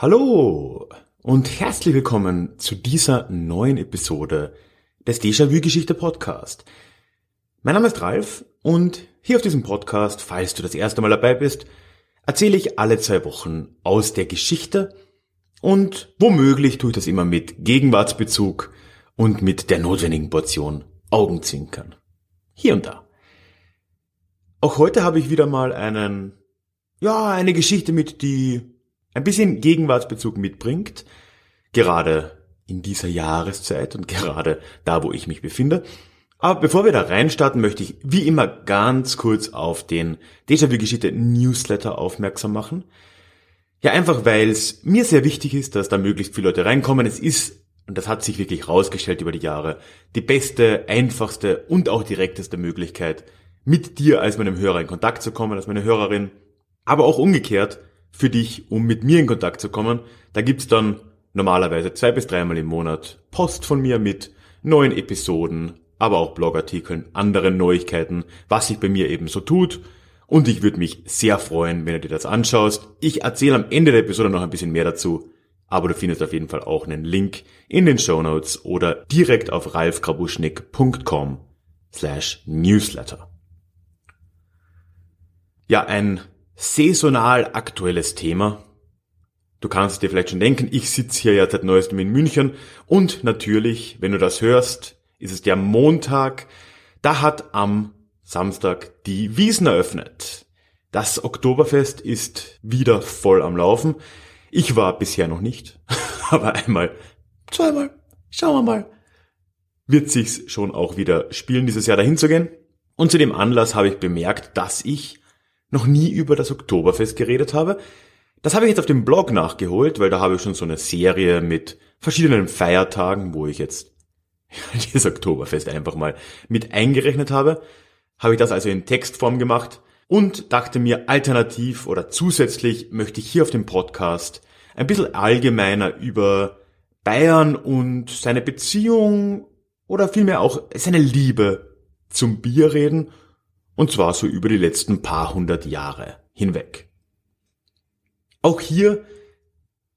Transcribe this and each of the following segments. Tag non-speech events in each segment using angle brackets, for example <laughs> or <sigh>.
Hallo und herzlich willkommen zu dieser neuen Episode des Déjà-vu-Geschichte Podcast. Mein Name ist Ralf und hier auf diesem Podcast, falls du das erste Mal dabei bist, erzähle ich alle zwei Wochen aus der Geschichte und womöglich tue ich das immer mit Gegenwartsbezug und mit der notwendigen Portion Augenzwinkern. Hier und da. Auch heute habe ich wieder mal einen, ja, eine Geschichte mit, die ein bisschen Gegenwartsbezug mitbringt, gerade in dieser Jahreszeit und gerade da, wo ich mich befinde. Aber bevor wir da reinstarten, möchte ich wie immer ganz kurz auf den Déjà-vu-Geschichte Newsletter aufmerksam machen. Ja, einfach weil es mir sehr wichtig ist, dass da möglichst viele Leute reinkommen. Es ist, und das hat sich wirklich rausgestellt über die Jahre, die beste, einfachste und auch direkteste Möglichkeit, mit dir als meinem Hörer in Kontakt zu kommen, als meine Hörerin. Aber auch umgekehrt, für dich, um mit mir in Kontakt zu kommen. Da gibt's dann normalerweise zwei bis dreimal im Monat Post von mir mit neuen Episoden, aber auch Blogartikeln, anderen Neuigkeiten, was sich bei mir eben so tut. Und ich würde mich sehr freuen, wenn du dir das anschaust. Ich erzähle am Ende der Episode noch ein bisschen mehr dazu, aber du findest auf jeden Fall auch einen Link in den Show Notes oder direkt auf ralfkrabuschnick.com slash newsletter. Ja, ein saisonal aktuelles Thema. Du kannst dir vielleicht schon denken, ich sitze hier ja seit neuestem in München und natürlich, wenn du das hörst, ist es der Montag. Da hat am Samstag die Wiesen eröffnet. Das Oktoberfest ist wieder voll am Laufen. Ich war bisher noch nicht, <laughs> aber einmal, zweimal, schauen wir mal, wird sich's schon auch wieder spielen, dieses Jahr dahin zu gehen. Und zu dem Anlass habe ich bemerkt, dass ich noch nie über das Oktoberfest geredet habe. Das habe ich jetzt auf dem Blog nachgeholt, weil da habe ich schon so eine Serie mit verschiedenen Feiertagen, wo ich jetzt <laughs> das Oktoberfest einfach mal mit eingerechnet habe. Habe ich das also in Textform gemacht und dachte mir alternativ oder zusätzlich möchte ich hier auf dem Podcast ein bisschen allgemeiner über Bayern und seine Beziehung oder vielmehr auch seine Liebe zum Bier reden und zwar so über die letzten paar hundert Jahre hinweg. Auch hier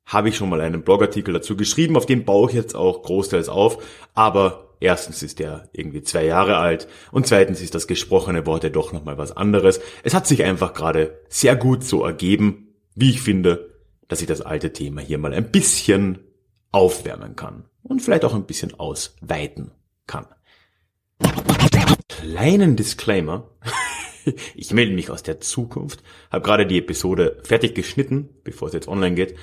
habe ich schon mal einen Blogartikel dazu geschrieben, auf den baue ich jetzt auch großteils auf, aber erstens ist der irgendwie zwei Jahre alt und zweitens ist das gesprochene Wort ja doch nochmal was anderes. Es hat sich einfach gerade sehr gut so ergeben, wie ich finde, dass ich das alte Thema hier mal ein bisschen aufwärmen kann und vielleicht auch ein bisschen ausweiten kann kleinen Disclaimer. <laughs> Ich melde mich aus der Zukunft, habe gerade die Episode fertig geschnitten, bevor es jetzt online geht.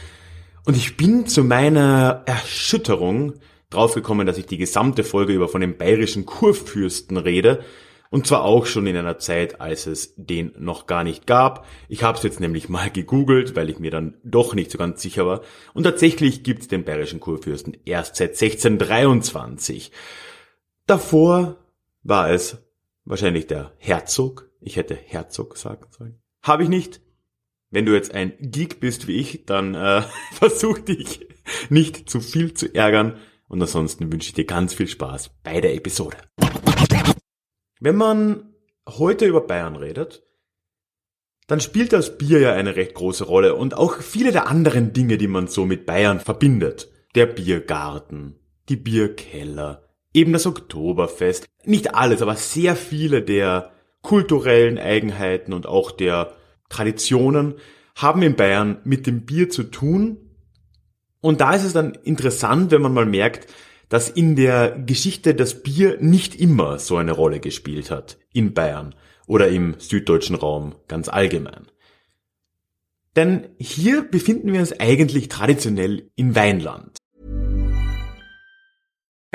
Und ich bin zu meiner Erschütterung draufgekommen, dass ich die gesamte Folge über von dem bayerischen Kurfürsten rede. Und zwar auch schon in einer Zeit, als es den noch gar nicht gab. Ich habe es jetzt nämlich mal gegoogelt, weil ich mir dann doch nicht so ganz sicher war. Und tatsächlich gibt es den bayerischen Kurfürsten erst seit 1623. Davor war es wahrscheinlich der Herzog. Ich hätte Herzog sagen sollen. Habe ich nicht. Wenn du jetzt ein Geek bist wie ich, dann äh, <laughs> versuch dich nicht zu viel zu ärgern. Und ansonsten wünsche ich dir ganz viel Spaß bei der Episode. Wenn man heute über Bayern redet, dann spielt das Bier ja eine recht große Rolle und auch viele der anderen Dinge, die man so mit Bayern verbindet. Der Biergarten, die Bierkeller, eben das Oktoberfest. Nicht alles, aber sehr viele der kulturellen Eigenheiten und auch der Traditionen haben in Bayern mit dem Bier zu tun. Und da ist es dann interessant, wenn man mal merkt, dass in der Geschichte das Bier nicht immer so eine Rolle gespielt hat in Bayern oder im süddeutschen Raum ganz allgemein. Denn hier befinden wir uns eigentlich traditionell in Weinland.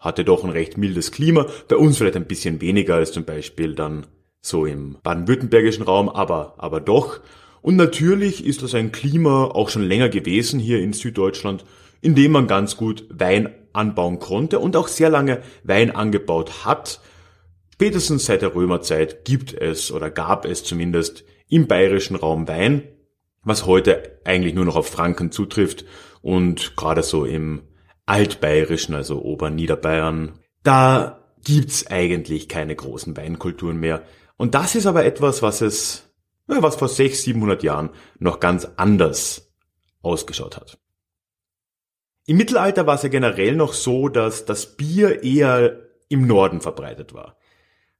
hatte doch ein recht mildes Klima. Bei uns vielleicht ein bisschen weniger als zum Beispiel dann so im baden-württembergischen Raum, aber, aber doch. Und natürlich ist das ein Klima auch schon länger gewesen hier in Süddeutschland, in dem man ganz gut Wein anbauen konnte und auch sehr lange Wein angebaut hat. Spätestens seit der Römerzeit gibt es oder gab es zumindest im bayerischen Raum Wein, was heute eigentlich nur noch auf Franken zutrifft und gerade so im Altbayerischen, also Oberniederbayern, da gibt's eigentlich keine großen Weinkulturen mehr. Und das ist aber etwas, was es, was vor 600, 700 Jahren noch ganz anders ausgeschaut hat. Im Mittelalter war es ja generell noch so, dass das Bier eher im Norden verbreitet war.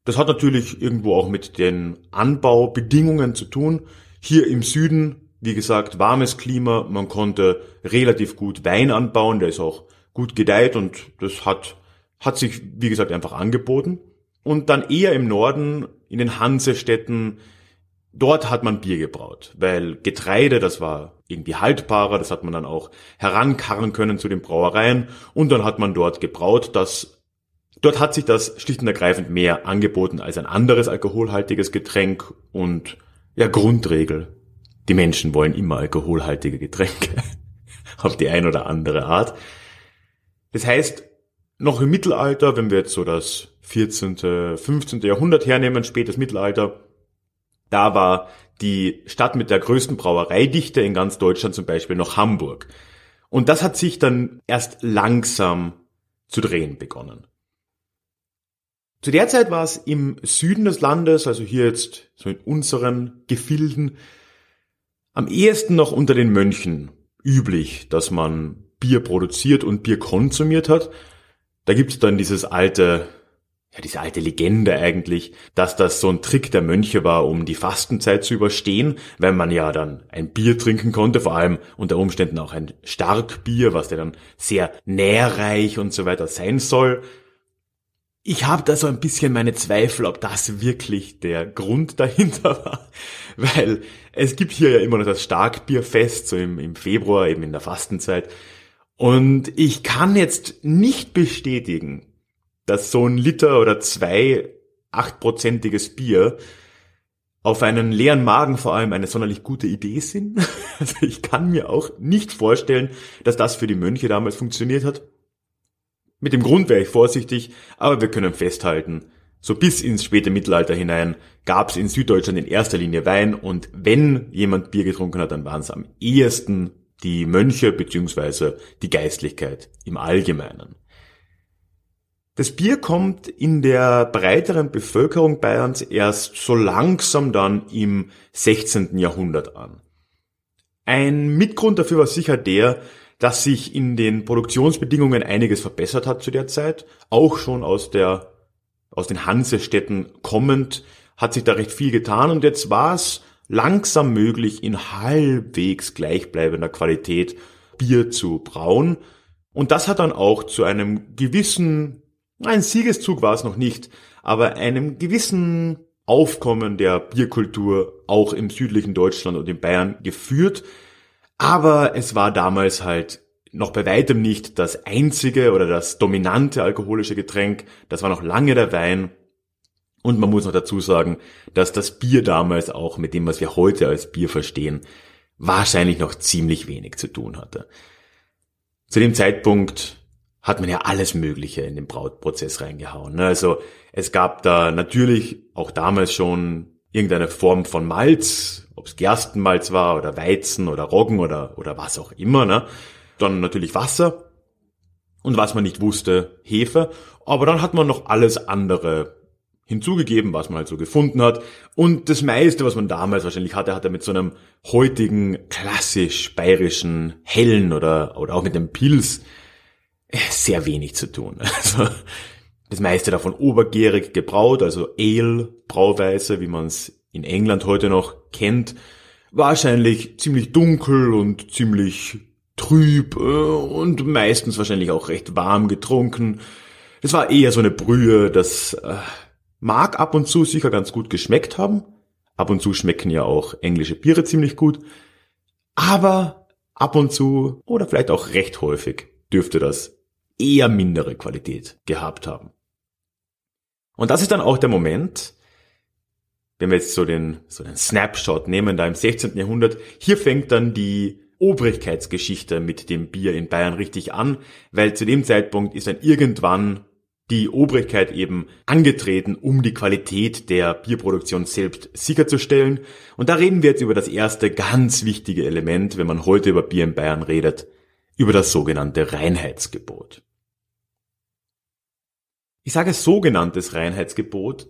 Das hat natürlich irgendwo auch mit den Anbaubedingungen zu tun. Hier im Süden, wie gesagt, warmes Klima, man konnte relativ gut Wein anbauen, der ist auch gut gedeiht und das hat, hat sich, wie gesagt, einfach angeboten. Und dann eher im Norden, in den Hansestädten, dort hat man Bier gebraut, weil Getreide, das war irgendwie haltbarer, das hat man dann auch herankarren können zu den Brauereien und dann hat man dort gebraut, das, dort hat sich das schlicht und ergreifend mehr angeboten als ein anderes alkoholhaltiges Getränk und ja, Grundregel. Die Menschen wollen immer alkoholhaltige Getränke. <laughs> Auf die ein oder andere Art. Das heißt, noch im Mittelalter, wenn wir jetzt so das 14., 15. Jahrhundert hernehmen, spätes Mittelalter, da war die Stadt mit der größten Brauereidichte in ganz Deutschland zum Beispiel noch Hamburg. Und das hat sich dann erst langsam zu drehen begonnen. Zu der Zeit war es im Süden des Landes, also hier jetzt so in unseren Gefilden, am ehesten noch unter den Mönchen üblich, dass man Bier produziert und Bier konsumiert hat. Da gibt's dann dieses alte, ja, diese alte Legende eigentlich, dass das so ein Trick der Mönche war, um die Fastenzeit zu überstehen, wenn man ja dann ein Bier trinken konnte, vor allem unter Umständen auch ein Starkbier, was ja dann sehr nährreich und so weiter sein soll. Ich habe da so ein bisschen meine Zweifel, ob das wirklich der Grund dahinter <laughs> war, weil es gibt hier ja immer noch das Starkbierfest, so im, im Februar, eben in der Fastenzeit. Und ich kann jetzt nicht bestätigen, dass so ein Liter oder zwei achtprozentiges Bier auf einen leeren Magen vor allem eine sonderlich gute Idee sind. <laughs> Also ich kann mir auch nicht vorstellen, dass das für die Mönche damals funktioniert hat. Mit dem Grund wäre ich vorsichtig, aber wir können festhalten, so bis ins späte Mittelalter hinein gab es in Süddeutschland in erster Linie Wein und wenn jemand Bier getrunken hat, dann waren es am ehesten die Mönche beziehungsweise die Geistlichkeit im Allgemeinen. Das Bier kommt in der breiteren Bevölkerung Bayerns erst so langsam dann im 16. Jahrhundert an. Ein Mitgrund dafür war sicher der, dass sich in den Produktionsbedingungen einiges verbessert hat zu der Zeit, auch schon aus der aus den Hansestädten kommend, hat sich da recht viel getan und jetzt war es langsam möglich, in halbwegs gleichbleibender Qualität Bier zu brauen. Und das hat dann auch zu einem gewissen, ein Siegeszug war es noch nicht, aber einem gewissen Aufkommen der Bierkultur auch im südlichen Deutschland und in Bayern geführt. Aber es war damals halt noch bei weitem nicht das einzige oder das dominante alkoholische Getränk. Das war noch lange der Wein. Und man muss noch dazu sagen, dass das Bier damals auch mit dem, was wir heute als Bier verstehen, wahrscheinlich noch ziemlich wenig zu tun hatte. Zu dem Zeitpunkt hat man ja alles Mögliche in den Brautprozess reingehauen. Ne? Also es gab da natürlich auch damals schon irgendeine Form von Malz, ob es Gerstenmalz war oder Weizen oder Roggen oder, oder was auch immer. Ne? Dann natürlich Wasser und was man nicht wusste, Hefe. Aber dann hat man noch alles andere hinzugegeben, was man halt so gefunden hat. Und das meiste, was man damals wahrscheinlich hatte, hat er mit so einem heutigen klassisch bayerischen Hellen oder, oder auch mit dem Pilz sehr wenig zu tun. <laughs> Also das meiste davon obergärig gebraut, also Ale, Brauweise, wie man es in England heute noch kennt, wahrscheinlich ziemlich dunkel und ziemlich trüb äh, und meistens wahrscheinlich auch recht warm getrunken. Das war eher so eine Brühe, das äh, mag ab und zu sicher ganz gut geschmeckt haben. Ab und zu schmecken ja auch englische Biere ziemlich gut. Aber ab und zu oder vielleicht auch recht häufig dürfte das eher mindere Qualität gehabt haben. Und das ist dann auch der Moment, wenn wir jetzt so den, so den Snapshot nehmen, da im 16. Jahrhundert, hier fängt dann die Obrigkeitsgeschichte mit dem Bier in Bayern richtig an, weil zu dem Zeitpunkt ist dann irgendwann die Obrigkeit eben angetreten, um die Qualität der Bierproduktion selbst sicherzustellen. Und da reden wir jetzt über das erste ganz wichtige Element, wenn man heute über Bier in Bayern redet, über das sogenannte Reinheitsgebot. Ich sage sogenanntes Reinheitsgebot,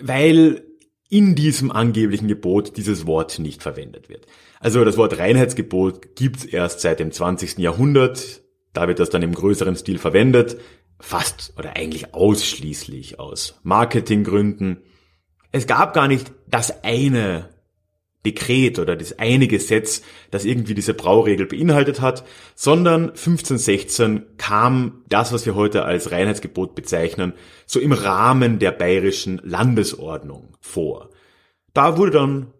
weil in diesem angeblichen Gebot dieses Wort nicht verwendet wird. Also das Wort Reinheitsgebot gibt's erst seit dem 20. Jahrhundert. Da wird das dann im größeren Stil verwendet. Fast oder eigentlich ausschließlich aus Marketinggründen. Es gab gar nicht das eine Dekret oder das eine Gesetz, das irgendwie diese Brauregel beinhaltet hat, sondern 1516 kam das, was wir heute als Reinheitsgebot bezeichnen, so im Rahmen der bayerischen Landesordnung vor. Da wurde dann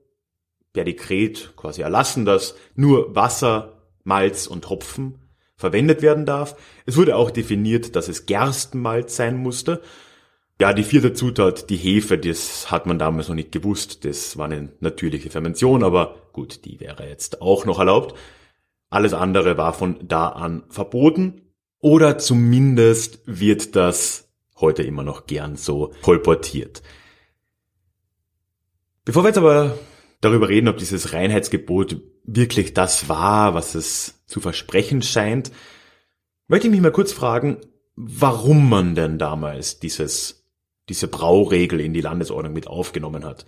per Dekret quasi erlassen, dass nur Wasser, Malz und Hopfen verwendet werden darf. Es wurde auch definiert, dass es Gerstenmalz sein musste ja, die vierte Zutat, die Hefe, das hat man damals noch nicht gewusst. Das war eine natürliche Fermentation, aber gut, die wäre jetzt auch noch erlaubt. Alles andere war von da an verboten. Oder zumindest wird das heute immer noch gern so kolportiert. Bevor wir jetzt aber darüber reden, ob dieses Reinheitsgebot wirklich das war, was es zu versprechen scheint, möchte ich mich mal kurz fragen, warum man denn damals dieses diese Brauregel in die Landesordnung mit aufgenommen hat.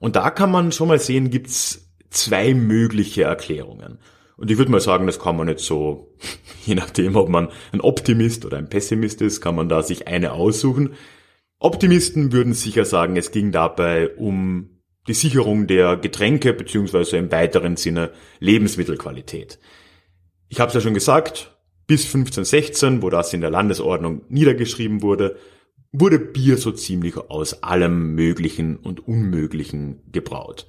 Und da kann man schon mal sehen, gibt's zwei mögliche Erklärungen. Und ich würde mal sagen, das kann man jetzt so, <laughs> je nachdem, ob man ein Optimist oder ein Pessimist ist, kann man da sich eine aussuchen. Optimisten würden sicher sagen, es ging dabei um die Sicherung der Getränke beziehungsweise im weiteren Sinne Lebensmittelqualität. Ich habe es ja schon gesagt, bis 1516, wo das in der Landesordnung niedergeschrieben wurde, wurde Bier so ziemlich aus allem Möglichen und Unmöglichen gebraut.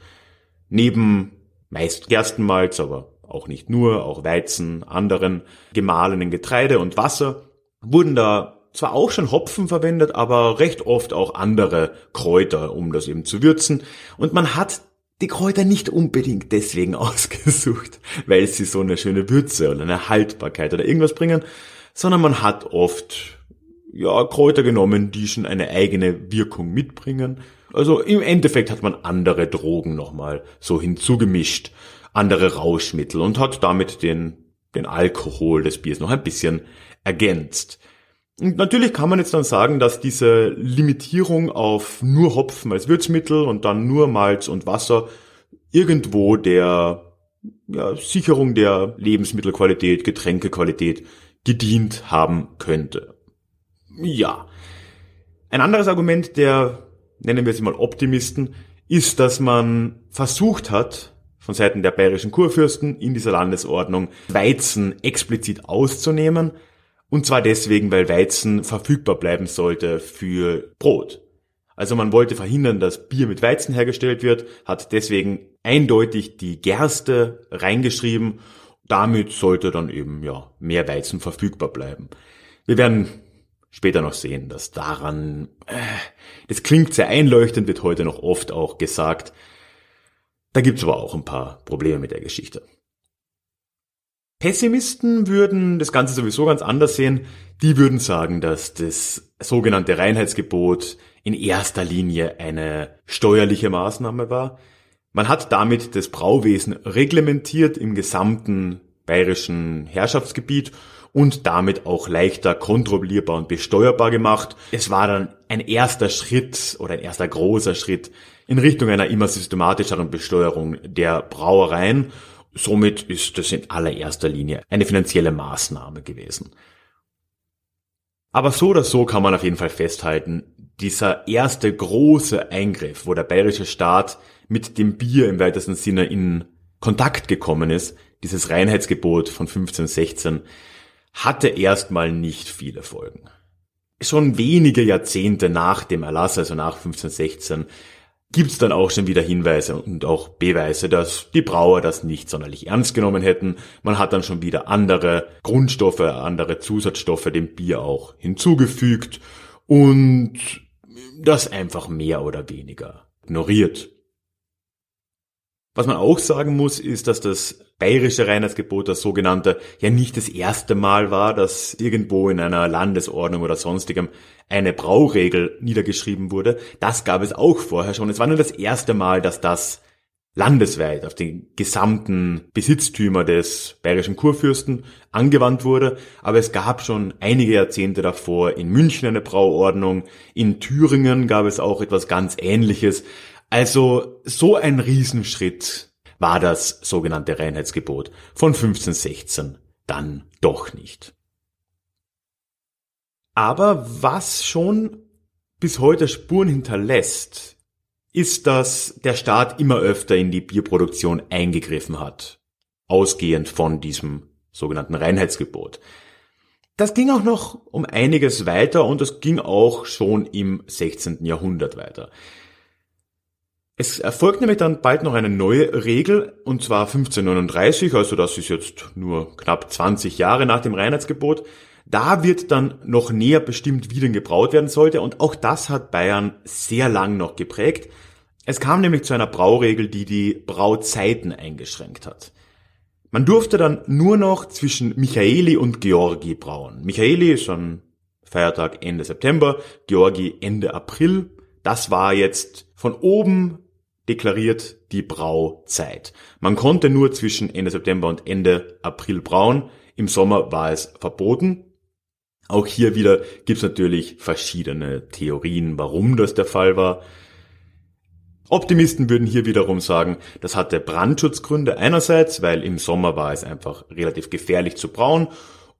Neben meist Gerstenmalz, aber auch nicht nur, auch Weizen, anderen gemahlenen Getreide und Wasser, wurden da zwar auch schon Hopfen verwendet, aber recht oft auch andere Kräuter, um das eben zu würzen. Und man hat die Kräuter nicht unbedingt deswegen <laughs> ausgesucht, weil sie so eine schöne Würze oder eine Haltbarkeit oder irgendwas bringen, sondern man hat oft ja, Kräuter genommen, die schon eine eigene Wirkung mitbringen. Also im Endeffekt hat man andere Drogen nochmal so hinzugemischt, andere Rauschmittel und hat damit den, den Alkohol des Biers noch ein bisschen ergänzt. Und natürlich kann man jetzt dann sagen, dass diese Limitierung auf nur Hopfen als Würzmittel und dann nur Malz und Wasser irgendwo der ja, Sicherung der Lebensmittelqualität, Getränkequalität gedient haben könnte. Ja. Ein anderes Argument der, nennen wir es mal Optimisten, ist, dass man versucht hat, von Seiten der bayerischen Kurfürsten in dieser Landesordnung Weizen explizit auszunehmen. Und zwar deswegen, weil Weizen verfügbar bleiben sollte für Brot. Also man wollte verhindern, dass Bier mit Weizen hergestellt wird, hat deswegen eindeutig die Gerste reingeschrieben. Damit sollte dann eben, ja, mehr Weizen verfügbar bleiben. Wir werden später noch sehen, dass daran, äh, das klingt sehr einleuchtend, wird heute noch oft auch gesagt. Da gibt's aber auch ein paar Probleme mit der Geschichte. Pessimisten würden das Ganze sowieso ganz anders sehen. Die würden sagen, dass das sogenannte Reinheitsgebot in erster Linie eine steuerliche Maßnahme war. Man hat damit das Brauwesen reglementiert im gesamten bayerischen Herrschaftsgebiet und damit auch leichter kontrollierbar und besteuerbar gemacht. Es war dann ein erster Schritt oder ein erster großer Schritt in Richtung einer immer systematischeren Besteuerung der Brauereien. Somit ist das in allererster Linie eine finanzielle Maßnahme gewesen. Aber so oder so kann man auf jeden Fall festhalten, dieser erste große Eingriff, wo der bayerische Staat mit dem Bier im weitesten Sinne in Kontakt gekommen ist, dieses Reinheitsgebot von 1516, hatte erstmal nicht viele Folgen. Schon wenige Jahrzehnte nach dem Erlass, also nach 1516, gibt's dann auch schon wieder Hinweise und auch Beweise, dass die Brauer das nicht sonderlich ernst genommen hätten. Man hat dann schon wieder andere Grundstoffe, andere Zusatzstoffe dem Bier auch hinzugefügt und das einfach mehr oder weniger ignoriert. Was man auch sagen muss, ist, dass das bayerische Reinheitsgebot, das sogenannte, ja nicht das erste Mal war, dass irgendwo in einer Landesordnung oder sonstigem eine Brauregel niedergeschrieben wurde. Das gab es auch vorher schon. Es war nur das erste Mal, dass das landesweit auf den gesamten Besitztümer des bayerischen Kurfürsten angewandt wurde. Aber es gab schon einige Jahrzehnte davor in München eine Brauordnung. In Thüringen gab es auch etwas ganz Ähnliches. Also so ein Riesenschritt war das sogenannte Reinheitsgebot von 1516 dann doch nicht. Aber was schon bis heute Spuren hinterlässt, ist, dass der Staat immer öfter in die Bierproduktion eingegriffen hat, ausgehend von diesem sogenannten Reinheitsgebot. Das ging auch noch um einiges weiter und das ging auch schon im 16. Jahrhundert weiter. Es erfolgt nämlich dann bald noch eine neue Regel, und zwar 1539, also das ist jetzt nur knapp 20 Jahre nach dem Reinheitsgebot. Da wird dann noch näher bestimmt, wie denn gebraut werden sollte, und auch das hat Bayern sehr lang noch geprägt. Es kam nämlich zu einer Brauregel, die die Brauzeiten eingeschränkt hat. Man durfte dann nur noch zwischen Michaeli und Georgi brauen. Michaeli ist ein Feiertag Ende September, Georgi Ende April. Das war jetzt von oben deklariert die Brauzeit. Man konnte nur zwischen Ende September und Ende April brauen. Im Sommer war es verboten. Auch hier wieder gibt's natürlich verschiedene Theorien, warum das der Fall war. Optimisten würden hier wiederum sagen, das hatte Brandschutzgründe einerseits, weil im Sommer war es einfach relativ gefährlich zu brauen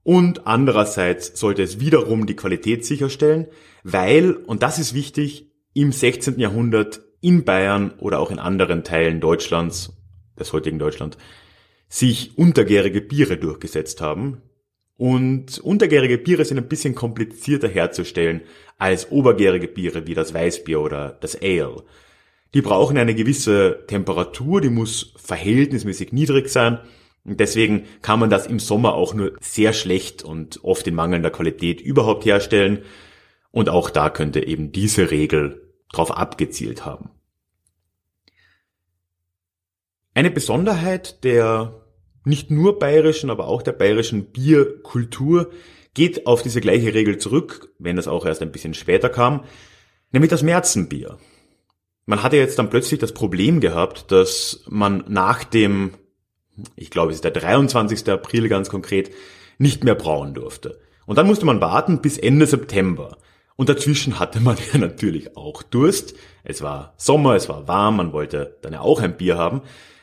und andererseits sollte es wiederum die Qualität sicherstellen, weil, und das ist wichtig, im 16. Jahrhundert in Bayern oder auch in anderen Teilen Deutschlands, des heutigen Deutschland, sich untergärige Biere durchgesetzt haben. Und untergärige Biere sind ein bisschen komplizierter herzustellen als obergärige Biere wie das Weißbier oder das Ale. Die brauchen eine gewisse Temperatur, die muss verhältnismäßig niedrig sein. Und deswegen kann man das im Sommer auch nur sehr schlecht und oft in mangelnder Qualität überhaupt herstellen. Und auch da könnte eben diese Regel drauf abgezielt haben. Eine Besonderheit der nicht nur bayerischen, aber auch der bayerischen Bierkultur geht auf diese gleiche Regel zurück, wenn das auch erst ein bisschen später kam, nämlich das Märzenbier. Man hatte jetzt dann plötzlich das Problem gehabt, dass man nach dem, ich glaube es ist der 23. April ganz konkret, nicht mehr brauen durfte. Und dann musste man warten bis Ende September. Und dazwischen hatte man ja natürlich auch Durst. Es war Sommer, es war warm, man wollte dann ja auch ein Bier haben.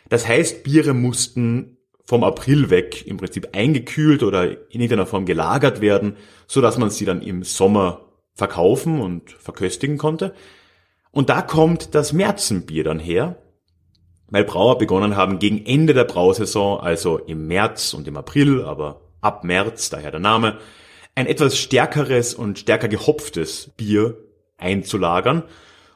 Das heißt, Biere mussten vom April weg im Prinzip eingekühlt oder in irgendeiner Form gelagert werden, so dass man sie dann im Sommer verkaufen und verköstigen konnte. Und da kommt das Märzenbier dann her, weil Brauer begonnen haben, gegen Ende der Brausaison, also im März und im April, aber ab März, daher der Name, ein etwas stärkeres und stärker gehopftes Bier einzulagern.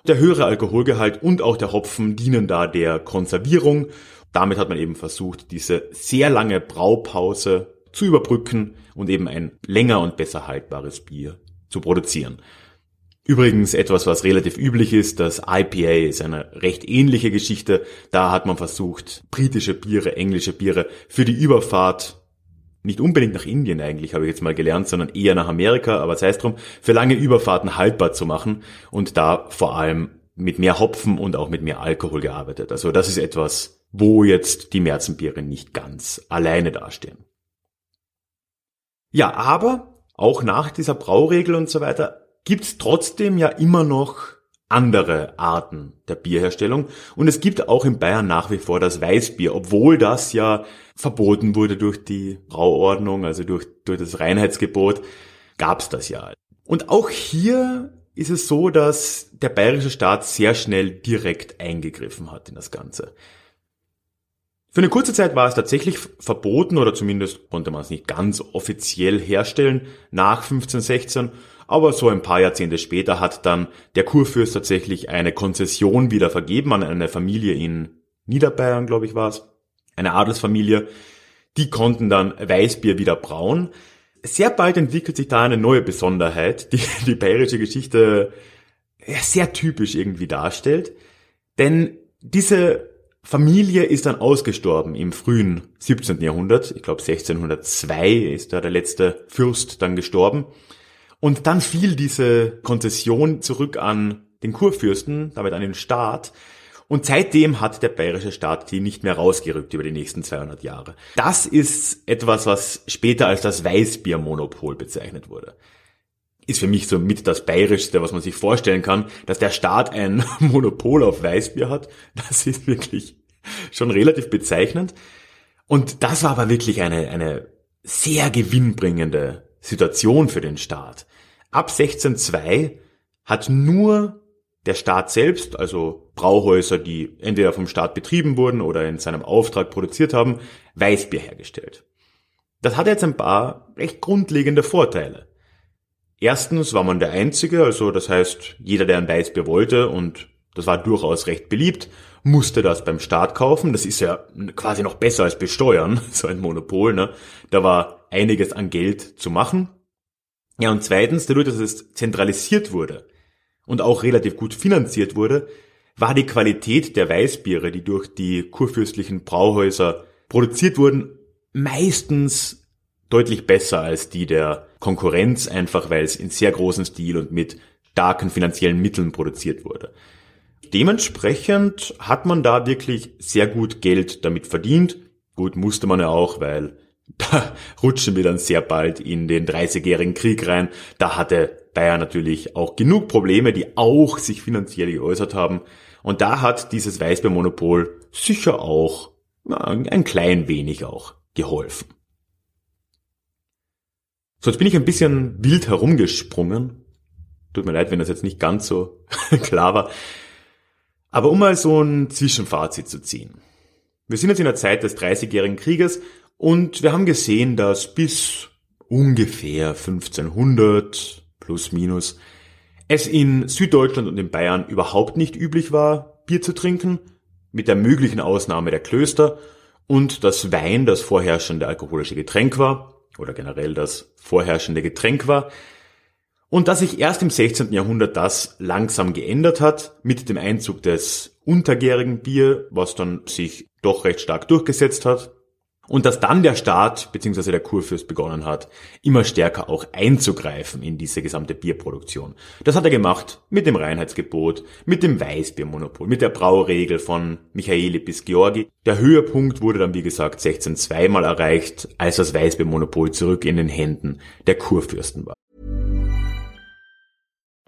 Der höhere Alkoholgehalt und auch der Hopfen dienen da der Konservierung. Damit hat man eben versucht, diese sehr lange Braupause zu überbrücken und eben ein länger und besser haltbares Bier zu produzieren. Übrigens etwas, was relativ üblich ist, das IPA ist eine recht ähnliche Geschichte. Da hat man versucht, britische Biere, englische Biere für die Überfahrt nicht unbedingt nach Indien eigentlich, habe ich jetzt mal gelernt, sondern eher nach Amerika, aber sei es drum, für lange Überfahrten haltbar zu machen und da vor allem mit mehr Hopfen und auch mit mehr Alkohol gearbeitet. Also das ist etwas, wo jetzt die Märzenbiere nicht ganz alleine dastehen. Ja, aber auch nach dieser Brauregel und so weiter gibt's trotzdem ja immer noch andere Arten der Bierherstellung. Und es gibt auch in Bayern nach wie vor das Weißbier, obwohl das ja verboten wurde durch die Brauordnung, also durch, durch das Reinheitsgebot, gab's das ja. Und auch hier ist es so, dass der bayerische Staat sehr schnell direkt eingegriffen hat in das Ganze. Für eine kurze Zeit war es tatsächlich verboten oder zumindest konnte man es nicht ganz offiziell herstellen nach 1516, aber so ein paar Jahrzehnte später hat dann der Kurfürst tatsächlich eine Konzession wieder vergeben an eine Familie in Niederbayern, glaube ich war es, eine Adelsfamilie. Die konnten dann Weißbier wieder brauen. Sehr bald entwickelt sich da eine neue Besonderheit, die <laughs> die bayerische Geschichte sehr typisch irgendwie darstellt. Denn diese Familie ist dann ausgestorben im frühen 17. Jahrhundert. Ich glaube 1602 ist da der letzte Fürst dann gestorben. Und dann fiel diese Konzession zurück an den Kurfürsten, damit an den Staat. Und seitdem hat der bayerische Staat die nicht mehr rausgerückt über die nächsten 200 Jahre. Das ist etwas, was später als das Weißbiermonopol bezeichnet wurde ist für mich so mit das Bayerischste, was man sich vorstellen kann, dass der Staat ein <laughs> Monopol auf Weißbier hat. Das ist wirklich schon relativ bezeichnend. Und das war aber wirklich eine, eine sehr gewinnbringende Situation für den Staat. Ab 1602 hat nur der Staat selbst, also Brauhäuser, die entweder vom Staat betrieben wurden oder in seinem Auftrag produziert haben, Weißbier hergestellt. Das hat jetzt ein paar recht grundlegende Vorteile. Erstens war man der Einzige, also das heißt, jeder, der ein Weißbier wollte, und das war durchaus recht beliebt, musste das beim Staat kaufen. Das ist ja quasi noch besser als besteuern, <laughs> so ein Monopol. Ne? Da war einiges an Geld zu machen. Ja, und zweitens, dadurch, dass es zentralisiert wurde und auch relativ gut finanziert wurde, war die Qualität der Weißbiere, die durch die kurfürstlichen Brauhäuser produziert wurden, meistens deutlich besser als die der Konkurrenz, einfach weil es in sehr großem Stil und mit starken finanziellen Mitteln produziert wurde. Dementsprechend hat man da wirklich sehr gut Geld damit verdient. Gut musste man ja auch, weil da <laughs> rutschen wir dann sehr bald in den 30-jährigen Krieg rein. Da hatte Bayern natürlich auch genug Probleme, die auch sich finanziell geäußert haben. Und da hat dieses Weißbiermonopol sicher auch ein klein wenig auch geholfen. So, jetzt bin ich ein bisschen wild herumgesprungen. Tut mir leid, wenn das jetzt nicht ganz so <laughs> klar war. Aber um mal so ein Zwischenfazit zu ziehen. Wir sind jetzt in der Zeit des Dreißigjährigen Krieges und wir haben gesehen, dass bis ungefähr 1500 plus minus es in Süddeutschland und in Bayern überhaupt nicht üblich war, Bier zu trinken, mit der möglichen Ausnahme der Klöster und dass Wein das vorherrschende alkoholische Getränk war oder generell das vorherrschende Getränk war und dass sich erst im 16. Jahrhundert das langsam geändert hat mit dem Einzug des untergärigen Bier, was dann sich doch recht stark durchgesetzt hat und dass dann der Staat bzw. der Kurfürst begonnen hat, immer stärker auch einzugreifen in diese gesamte Bierproduktion. Das hat er gemacht mit dem Reinheitsgebot, mit dem Weißbiermonopol, mit der Brauregel von Michaeli bis Georgi. Der Höhepunkt wurde dann wie gesagt 1602 mal erreicht, als das Weißbiermonopol zurück in den Händen der Kurfürsten war.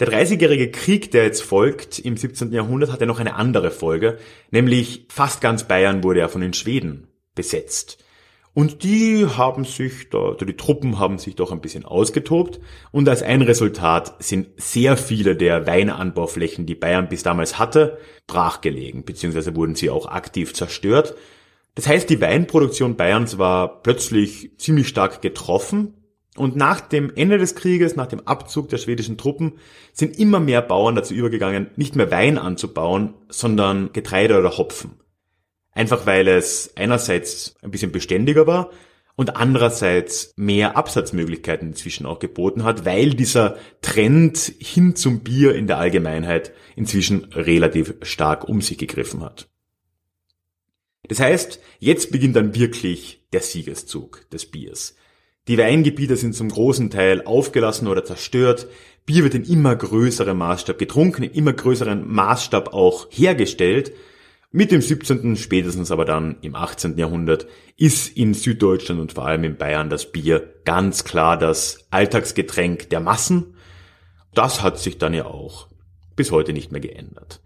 Der Dreißigjährige Krieg, der jetzt folgt im 17. Jahrhundert, hat ja noch eine andere Folge, nämlich fast ganz Bayern wurde ja von den Schweden besetzt. Und die haben sich da, die Truppen haben sich doch ein bisschen ausgetobt und als ein Resultat sind sehr viele der Weinanbauflächen, die Bayern bis damals hatte, brachgelegen, beziehungsweise wurden sie auch aktiv zerstört. Das heißt, die Weinproduktion Bayerns war plötzlich ziemlich stark getroffen und nach dem Ende des Krieges, nach dem Abzug der schwedischen Truppen, sind immer mehr Bauern dazu übergegangen, nicht mehr Wein anzubauen, sondern Getreide oder Hopfen. Einfach weil es einerseits ein bisschen beständiger war und andererseits mehr Absatzmöglichkeiten inzwischen auch geboten hat, weil dieser Trend hin zum Bier in der Allgemeinheit inzwischen relativ stark um sich gegriffen hat. Das heißt, jetzt beginnt dann wirklich der Siegeszug des Biers. Die Weingebiete sind zum großen Teil aufgelassen oder zerstört. Bier wird in immer größerem Maßstab getrunken, in immer größerem Maßstab auch hergestellt. Mit dem 17., spätestens aber dann im 18. Jahrhundert ist in Süddeutschland und vor allem in Bayern das Bier ganz klar das Alltagsgetränk der Massen. Das hat sich dann ja auch bis heute nicht mehr geändert.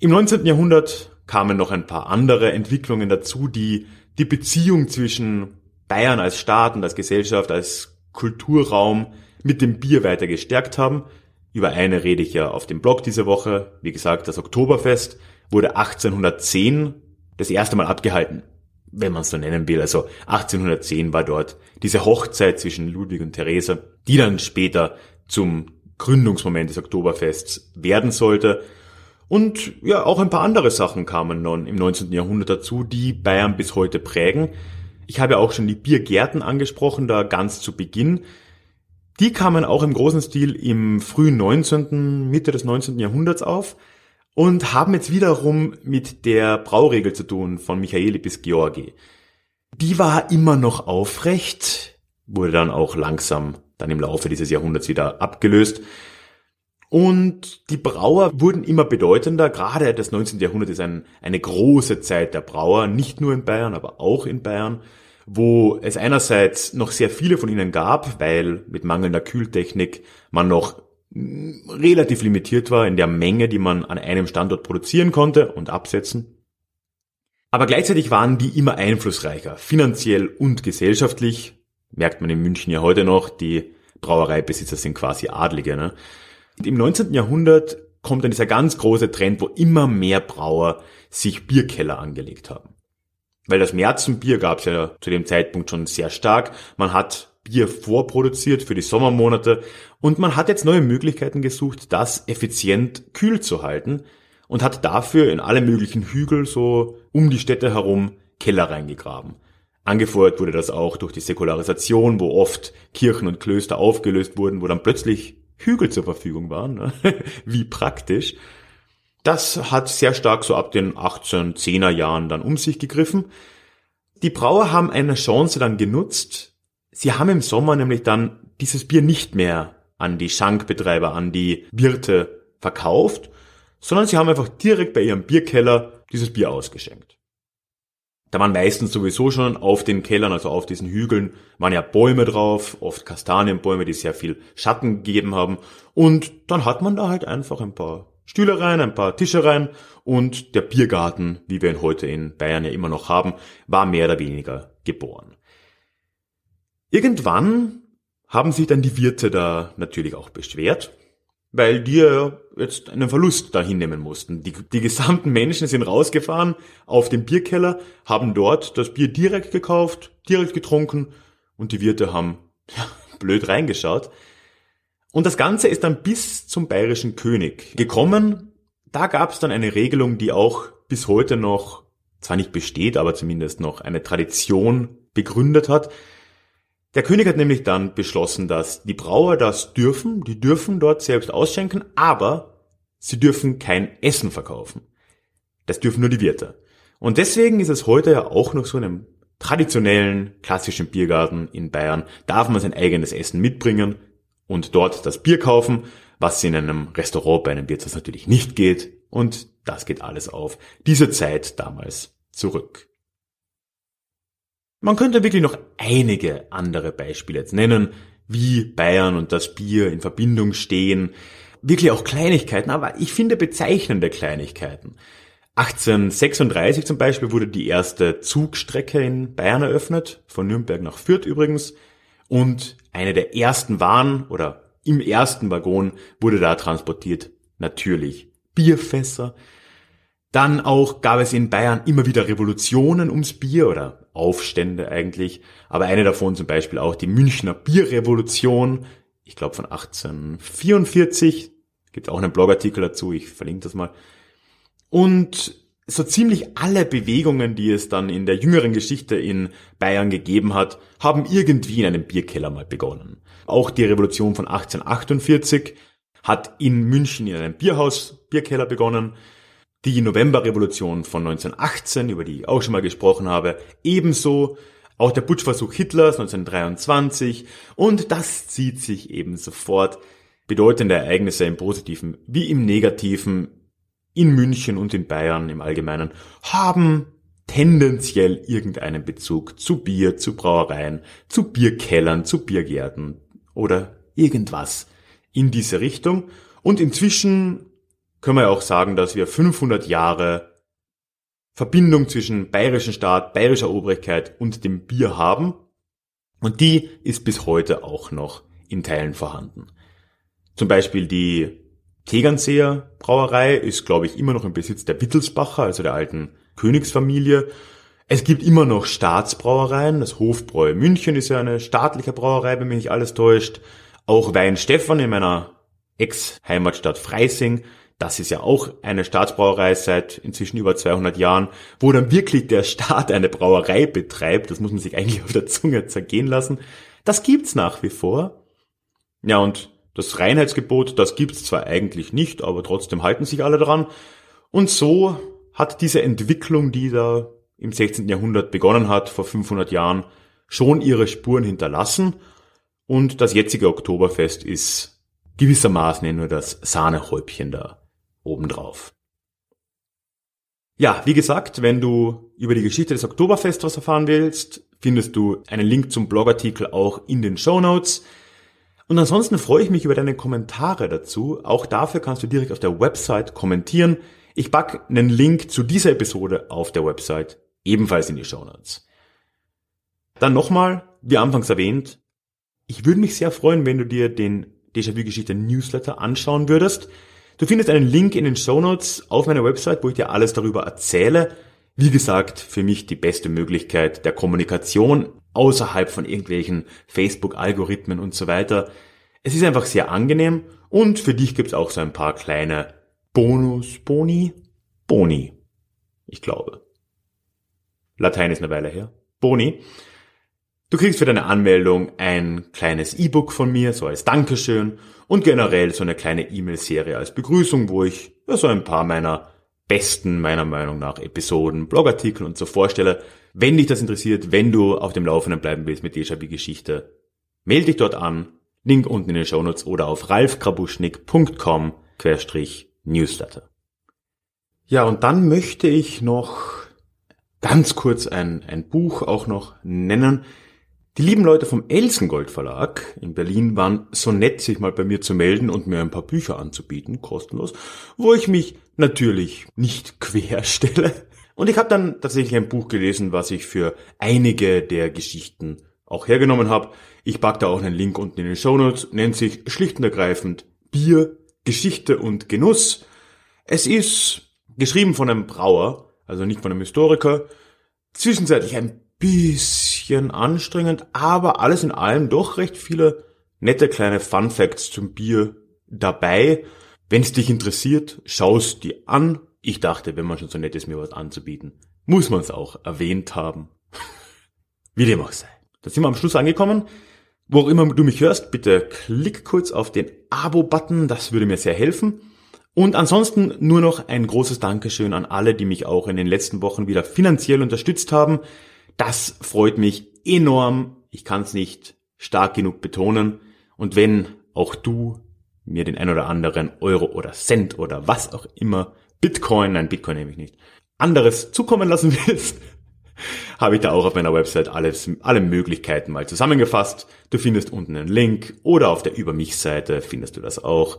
Im 19. Jahrhundert kamen noch ein paar andere Entwicklungen dazu, die die Beziehung zwischen Bayern als Staat und als Gesellschaft, als Kulturraum mit dem Bier weiter gestärkt haben. Über eine rede ich ja auf dem Blog diese Woche. Wie gesagt, das Oktoberfest wurde 1810 das erste Mal abgehalten, wenn man es so nennen will. Also 1810 war dort diese Hochzeit zwischen Ludwig und Therese, die dann später zum Gründungsmoment des Oktoberfests werden sollte. Und ja, auch ein paar andere Sachen kamen dann im 19. Jahrhundert dazu, die Bayern bis heute prägen. Ich habe auch schon die Biergärten angesprochen, da ganz zu Beginn. Die kamen auch im großen Stil im frühen 19., Mitte des 19. Jahrhunderts auf und haben jetzt wiederum mit der Brauregel zu tun von Michaeli bis Georgi. Die war immer noch aufrecht, wurde dann auch langsam dann im Laufe dieses Jahrhunderts wieder abgelöst. Und die Brauer wurden immer bedeutender. Gerade das 19. Jahrhundert ist ein, eine große Zeit der Brauer, nicht nur in Bayern, aber auch in Bayern, wo es einerseits noch sehr viele von ihnen gab, weil mit mangelnder Kühltechnik man noch relativ limitiert war in der Menge, die man an einem Standort produzieren konnte und absetzen. Aber gleichzeitig waren die immer einflussreicher, finanziell und gesellschaftlich. Merkt man in München ja heute noch, die Brauereibesitzer sind quasi Adlige. Ne? Im 19. Jahrhundert kommt dann dieser ganz große Trend, wo immer mehr Brauer sich Bierkeller angelegt haben. Weil das Märzenbier gab es ja zu dem Zeitpunkt schon sehr stark. Man hat Bier vorproduziert für die Sommermonate und man hat jetzt neue Möglichkeiten gesucht, das effizient kühl zu halten und hat dafür in alle möglichen Hügel so um die Städte herum Keller reingegraben. Angefeuert wurde das auch durch die Säkularisation, wo oft Kirchen und Klöster aufgelöst wurden, wo dann plötzlich Hügel zur Verfügung waren. Ne? <laughs> Wie praktisch. Das hat sehr stark so ab den 1810er Jahren dann um sich gegriffen. Die Brauer haben eine Chance dann genutzt, Sie haben im Sommer nämlich dann dieses Bier nicht mehr an die Schankbetreiber, an die Wirte verkauft, sondern sie haben einfach direkt bei ihrem Bierkeller dieses Bier ausgeschenkt. Da waren meistens sowieso schon auf den Kellern, also auf diesen Hügeln, waren ja Bäume drauf, oft Kastanienbäume, die sehr viel Schatten gegeben haben. Und dann hat man da halt einfach ein paar Stühle rein, ein paar Tische rein und der Biergarten, wie wir ihn heute in Bayern ja immer noch haben, war mehr oder weniger geboren. Irgendwann haben sich dann die Wirte da natürlich auch beschwert, weil die ja jetzt einen Verlust da hinnehmen mussten. Die, die gesamten Menschen sind rausgefahren auf den Bierkeller, haben dort das Bier direkt gekauft, direkt getrunken und die Wirte haben <laughs> ja, blöd reingeschaut. Und das Ganze ist dann bis zum bayerischen König gekommen. Da gab es dann eine Regelung, die auch bis heute noch, zwar nicht besteht, aber zumindest noch eine Tradition begründet hat. Der König hat nämlich dann beschlossen, dass die Brauer das dürfen, die dürfen dort selbst ausschenken, aber sie dürfen kein Essen verkaufen. Das dürfen nur die Wirte. Und deswegen ist es heute ja auch noch so in einem traditionellen, klassischen Biergarten in Bayern, darf man sein eigenes Essen mitbringen und dort das Bier kaufen, was in einem Restaurant bei einem Wirtshaus natürlich nicht geht. Und das geht alles auf diese Zeit damals zurück. Man könnte wirklich noch einige andere Beispiele jetzt nennen, wie Bayern und das Bier in Verbindung stehen. Wirklich auch Kleinigkeiten, aber ich finde bezeichnende Kleinigkeiten. 1836 zum Beispiel wurde die erste Zugstrecke in Bayern eröffnet, von Nürnberg nach Fürth übrigens. Und eine der ersten Waren oder im ersten Waggon wurde da transportiert natürlich Bierfässer. Dann auch gab es in Bayern immer wieder Revolutionen ums Bier oder Aufstände eigentlich. Aber eine davon zum Beispiel auch die Münchner Bierrevolution, ich glaube von 1844. Gibt auch einen Blogartikel dazu, ich verlinke das mal. Und so ziemlich alle Bewegungen, die es dann in der jüngeren Geschichte in Bayern gegeben hat, haben irgendwie in einem Bierkeller mal begonnen. Auch die Revolution von 1848 hat in München in einem Bierhaus Bierkeller begonnen die Novemberrevolution von 1918, über die ich auch schon mal gesprochen habe, ebenso auch der Putschversuch Hitlers 1923 und das zieht sich eben sofort. Bedeutende Ereignisse im Positiven wie im Negativen. In München und in Bayern im Allgemeinen haben tendenziell irgendeinen Bezug zu Bier, zu Brauereien, zu Bierkellern, zu Biergärten oder irgendwas in diese Richtung. Und inzwischen können wir auch sagen, dass wir 500 Jahre Verbindung zwischen bayerischen Staat, bayerischer Obrigkeit und dem Bier haben. Und die ist bis heute auch noch in Teilen vorhanden. Zum Beispiel die Tegernseer Brauerei ist, glaube ich, immer noch im Besitz der Wittelsbacher, also der alten Königsfamilie. Es gibt immer noch Staatsbrauereien. Das Hofbräu München ist ja eine staatliche Brauerei, wenn mich nicht alles täuscht. Auch Wein Stefan in meiner Ex-Heimatstadt Freising. Das ist ja auch eine Staatsbrauerei seit inzwischen über 200 Jahren, wo dann wirklich der Staat eine Brauerei betreibt. Das muss man sich eigentlich auf der Zunge zergehen lassen. Das gibt's nach wie vor. Ja, und das Reinheitsgebot, das gibt's zwar eigentlich nicht, aber trotzdem halten sich alle dran. Und so hat diese Entwicklung, die da im 16. Jahrhundert begonnen hat, vor 500 Jahren, schon ihre Spuren hinterlassen. Und das jetzige Oktoberfest ist gewissermaßen nur das Sahnehäubchen da obendrauf. Ja, wie gesagt, wenn du über die Geschichte des Oktoberfest was erfahren willst, findest du einen Link zum Blogartikel auch in den Show Notes. Und ansonsten freue ich mich über deine Kommentare dazu. Auch dafür kannst du direkt auf der Website kommentieren. Ich packe einen Link zu dieser Episode auf der Website ebenfalls in die Show Notes. Dann nochmal, wie anfangs erwähnt, ich würde mich sehr freuen, wenn du dir den Déjà-vu-Geschichte Newsletter anschauen würdest. Du findest einen Link in den Show Notes auf meiner Website, wo ich dir alles darüber erzähle. Wie gesagt, für mich die beste Möglichkeit der Kommunikation außerhalb von irgendwelchen Facebook-Algorithmen und so weiter. Es ist einfach sehr angenehm und für dich gibt's auch so ein paar kleine Bonus, Boni, Boni. Ich glaube. Latein ist eine Weile her. Boni. Du kriegst für deine Anmeldung ein kleines E-Book von mir, so als Dankeschön und generell so eine kleine E-Mail-Serie als Begrüßung, wo ich so ein paar meiner besten, meiner Meinung nach, Episoden, Blogartikel und so vorstelle. Wenn dich das interessiert, wenn du auf dem Laufenden bleiben willst mit Déjà Geschichte, melde dich dort an. Link unten in den Shownotes oder auf ralfkrabuschnick.com Newsletter. Ja, und dann möchte ich noch ganz kurz ein, ein Buch auch noch nennen. Die lieben Leute vom Elsengold Verlag in Berlin waren so nett, sich mal bei mir zu melden und mir ein paar Bücher anzubieten, kostenlos, wo ich mich natürlich nicht <laughs> quer stelle. Und ich habe dann tatsächlich ein Buch gelesen, was ich für einige der Geschichten auch hergenommen habe. Ich pack da auch einen Link unten in den Show Notes, nennt sich schlicht und ergreifend Bier, Geschichte und Genuss. Es ist geschrieben von einem Brauer, also nicht von einem Historiker, zwischenzeitlich ein bisschen anstrengend, aber alles in allem doch recht viele nette kleine Fun Facts zum Bier dabei. Wenn es dich interessiert, schaust die an. Ich dachte, wenn man schon so nett ist, mir was anzubieten, muss man es auch erwähnt haben. <laughs> Wie dem auch sei. Da sind wir am Schluss angekommen. Wo auch immer du mich hörst, bitte klick kurz auf den Abo-Button, das würde mir sehr helfen. Und ansonsten nur noch ein großes Dankeschön an alle, die mich auch in den letzten Wochen wieder finanziell unterstützt haben. Das freut mich enorm. Ich kann es nicht stark genug betonen. Und wenn auch du mir den ein oder anderen Euro oder Cent oder was auch immer, Bitcoin, nein, Bitcoin nehme ich nicht, anderes zukommen lassen <laughs> willst, habe ich da auch auf meiner Website alles, alle Möglichkeiten mal zusammengefasst. Du findest unten einen Link oder auf der Über mich Seite findest du das auch.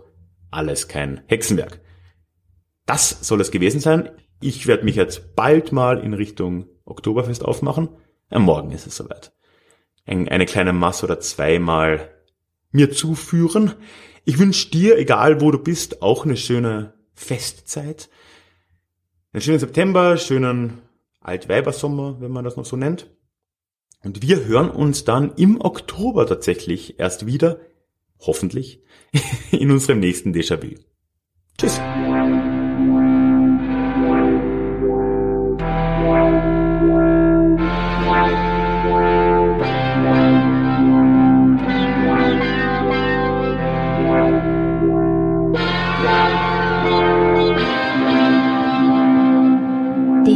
Alles kein Hexenwerk. Das soll es gewesen sein. Ich werde mich jetzt bald mal in Richtung Oktoberfest aufmachen. Ja, morgen ist es soweit. eine kleine Masse oder zweimal mir zuführen. Ich wünsche dir, egal wo du bist, auch eine schöne Festzeit. Einen schönen September, schönen Altweibersommer, wenn man das noch so nennt. Und wir hören uns dann im Oktober tatsächlich erst wieder, hoffentlich, <laughs> in unserem nächsten Déjà-vu. Tschüss.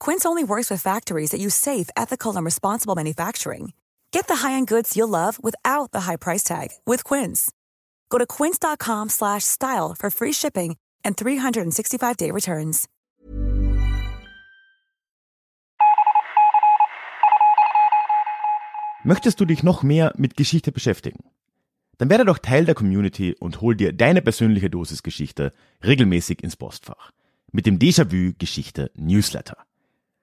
Quince only works with factories that use safe, ethical, and responsible manufacturing. Get the high-end goods you'll love without the high price tag with Quince. Go to quince.com slash style for free shipping and 365-day returns. Möchtest du dich noch mehr mit Geschichte beschäftigen? Dann werde doch Teil der Community und hol dir deine persönliche Dosis Geschichte regelmäßig ins Postfach. Mit dem Déjà-vu Geschichte Newsletter.